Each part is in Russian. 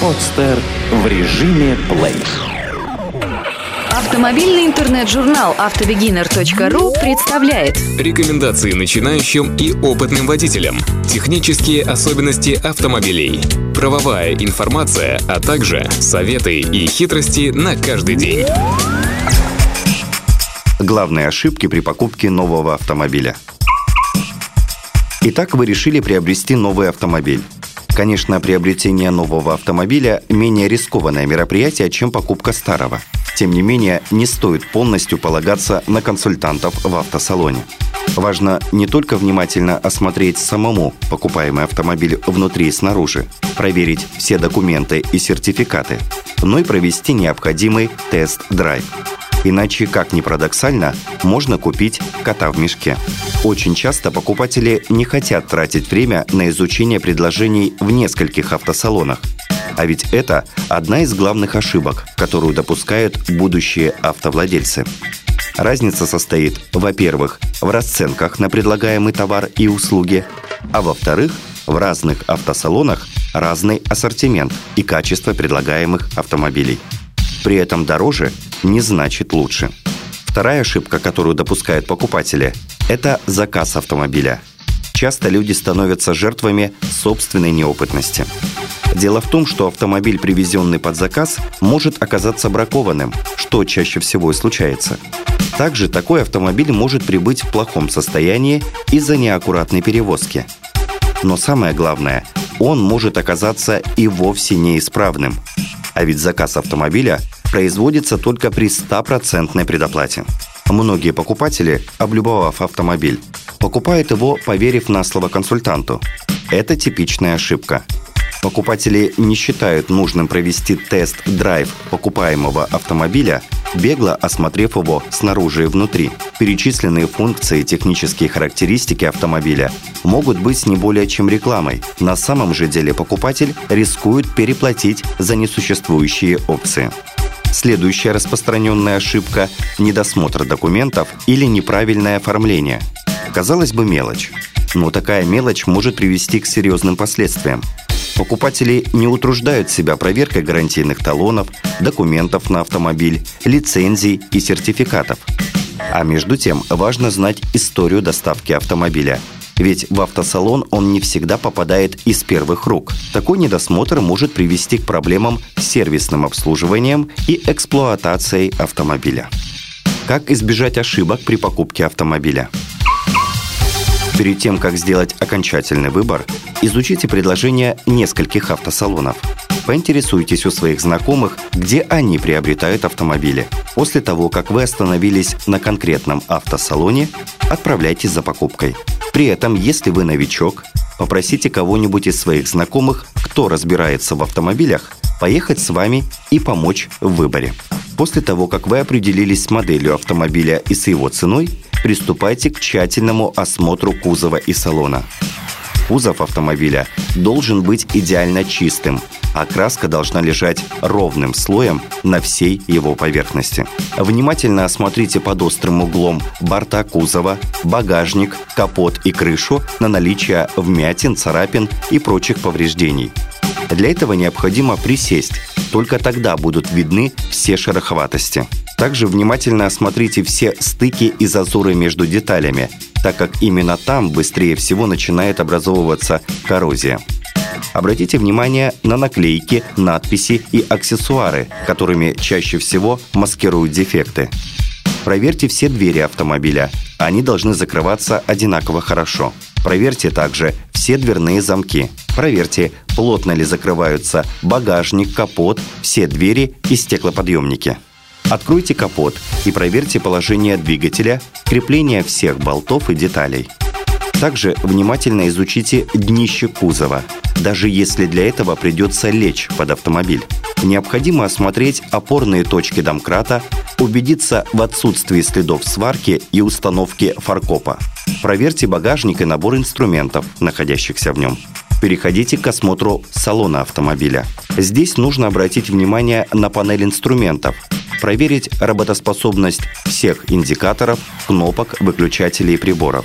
Подстер в режиме плей. Автомобильный интернет-журнал автобегинер.ру представляет Рекомендации начинающим и опытным водителям. Технические особенности автомобилей. Правовая информация, а также советы и хитрости на каждый день. Главные ошибки при покупке нового автомобиля. Итак, вы решили приобрести новый автомобиль. Конечно, приобретение нового автомобиля – менее рискованное мероприятие, чем покупка старого. Тем не менее, не стоит полностью полагаться на консультантов в автосалоне. Важно не только внимательно осмотреть самому покупаемый автомобиль внутри и снаружи, проверить все документы и сертификаты, но и провести необходимый тест-драйв. Иначе, как ни парадоксально, можно купить кота в мешке. Очень часто покупатели не хотят тратить время на изучение предложений в нескольких автосалонах. А ведь это одна из главных ошибок, которую допускают будущие автовладельцы. Разница состоит, во-первых, в расценках на предлагаемый товар и услуги, а во-вторых, в разных автосалонах разный ассортимент и качество предлагаемых автомобилей. При этом дороже не значит лучше. Вторая ошибка, которую допускают покупатели, это заказ автомобиля. Часто люди становятся жертвами собственной неопытности. Дело в том, что автомобиль, привезенный под заказ, может оказаться бракованным, что чаще всего и случается. Также такой автомобиль может прибыть в плохом состоянии из-за неаккуратной перевозки. Но самое главное, он может оказаться и вовсе неисправным. А ведь заказ автомобиля производится только при стопроцентной предоплате. Многие покупатели, облюбовав автомобиль, покупают его, поверив на слово консультанту. Это типичная ошибка. Покупатели не считают нужным провести тест-драйв покупаемого автомобиля, бегло осмотрев его снаружи и внутри. Перечисленные функции и технические характеристики автомобиля могут быть не более чем рекламой. На самом же деле покупатель рискует переплатить за несуществующие опции. Следующая распространенная ошибка – недосмотр документов или неправильное оформление. Казалось бы, мелочь. Но такая мелочь может привести к серьезным последствиям. Покупатели не утруждают себя проверкой гарантийных талонов, документов на автомобиль, лицензий и сертификатов. А между тем важно знать историю доставки автомобиля – ведь в автосалон он не всегда попадает из первых рук. Такой недосмотр может привести к проблемам с сервисным обслуживанием и эксплуатацией автомобиля. Как избежать ошибок при покупке автомобиля? Перед тем, как сделать окончательный выбор, изучите предложения нескольких автосалонов. Поинтересуйтесь у своих знакомых, где они приобретают автомобили. После того, как вы остановились на конкретном автосалоне, отправляйтесь за покупкой. При этом, если вы новичок, попросите кого-нибудь из своих знакомых, кто разбирается в автомобилях, поехать с вами и помочь в выборе. После того, как вы определились с моделью автомобиля и с его ценой, приступайте к тщательному осмотру кузова и салона. Кузов автомобиля должен быть идеально чистым, а краска должна лежать ровным слоем на всей его поверхности. Внимательно осмотрите под острым углом борта кузова, багажник, капот и крышу на наличие вмятин, царапин и прочих повреждений. Для этого необходимо присесть, только тогда будут видны все шероховатости. Также внимательно осмотрите все стыки и зазоры между деталями, так как именно там быстрее всего начинает образовываться коррозия. Обратите внимание на наклейки, надписи и аксессуары, которыми чаще всего маскируют дефекты. Проверьте все двери автомобиля. Они должны закрываться одинаково хорошо. Проверьте также все дверные замки. Проверьте, плотно ли закрываются багажник, капот, все двери и стеклоподъемники. Откройте капот и проверьте положение двигателя, крепление всех болтов и деталей. Также внимательно изучите днище кузова, даже если для этого придется лечь под автомобиль. Необходимо осмотреть опорные точки домкрата, убедиться в отсутствии следов сварки и установки фаркопа. Проверьте багажник и набор инструментов, находящихся в нем. Переходите к осмотру салона автомобиля. Здесь нужно обратить внимание на панель инструментов, проверить работоспособность всех индикаторов, кнопок, выключателей и приборов.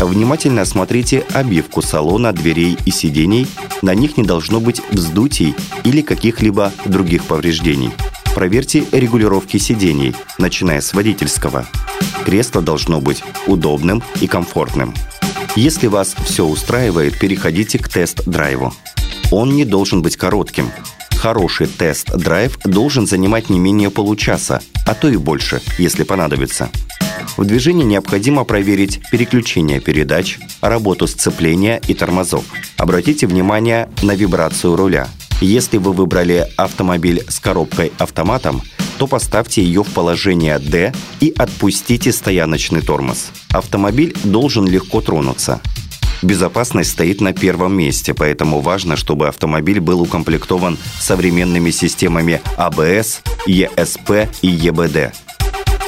Внимательно осмотрите обивку салона, дверей и сидений. На них не должно быть вздутий или каких-либо других повреждений. Проверьте регулировки сидений, начиная с водительского. Кресло должно быть удобным и комфортным. Если вас все устраивает, переходите к тест-драйву. Он не должен быть коротким. Хороший тест-драйв должен занимать не менее получаса, а то и больше, если понадобится. В движении необходимо проверить переключение передач, работу сцепления и тормозов. Обратите внимание на вибрацию руля. Если вы выбрали автомобиль с коробкой автоматом, то поставьте ее в положение D и отпустите стояночный тормоз. Автомобиль должен легко тронуться. Безопасность стоит на первом месте, поэтому важно, чтобы автомобиль был укомплектован современными системами ABS, ESP и EBD.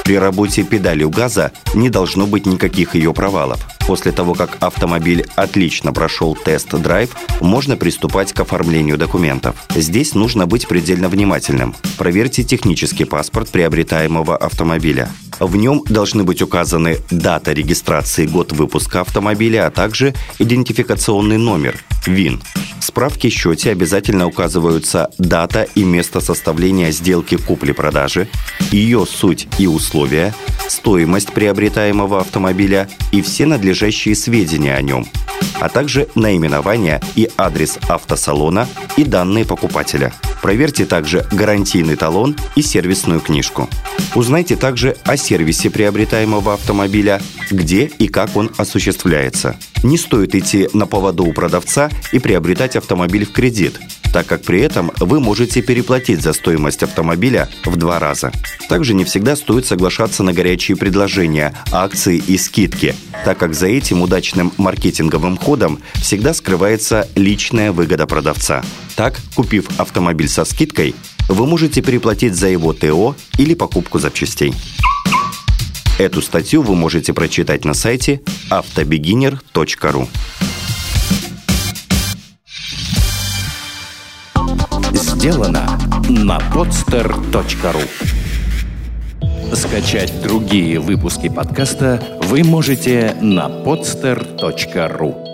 При работе педалью газа не должно быть никаких ее провалов. После того, как автомобиль отлично прошел тест-драйв, можно приступать к оформлению документов. Здесь нужно быть предельно внимательным. Проверьте технический паспорт приобретаемого автомобиля. В нем должны быть указаны дата регистрации, год выпуска автомобиля, а также идентификационный номер – ВИН. В справке-счете обязательно указываются дата и место составления сделки купли-продажи, ее суть и условия, стоимость приобретаемого автомобиля и все надлежащие сведения о нем, а также наименование и адрес автосалона и данные покупателя. Проверьте также гарантийный талон и сервисную книжку. Узнайте также о сервисе приобретаемого автомобиля, где и как он осуществляется. Не стоит идти на поводу у продавца и приобретать автомобиль в кредит, так как при этом вы можете переплатить за стоимость автомобиля в два раза. Также не всегда стоит соглашаться на горячие предложения, акции и скидки, так как за этим удачным маркетинговым ходом всегда скрывается личная выгода продавца. Так, купив автомобиль со скидкой, вы можете переплатить за его ТО или покупку запчастей. Эту статью вы можете прочитать на сайте автобегинер.ру. Сделано на podster.ru Скачать другие выпуски подкаста вы можете на podster.ru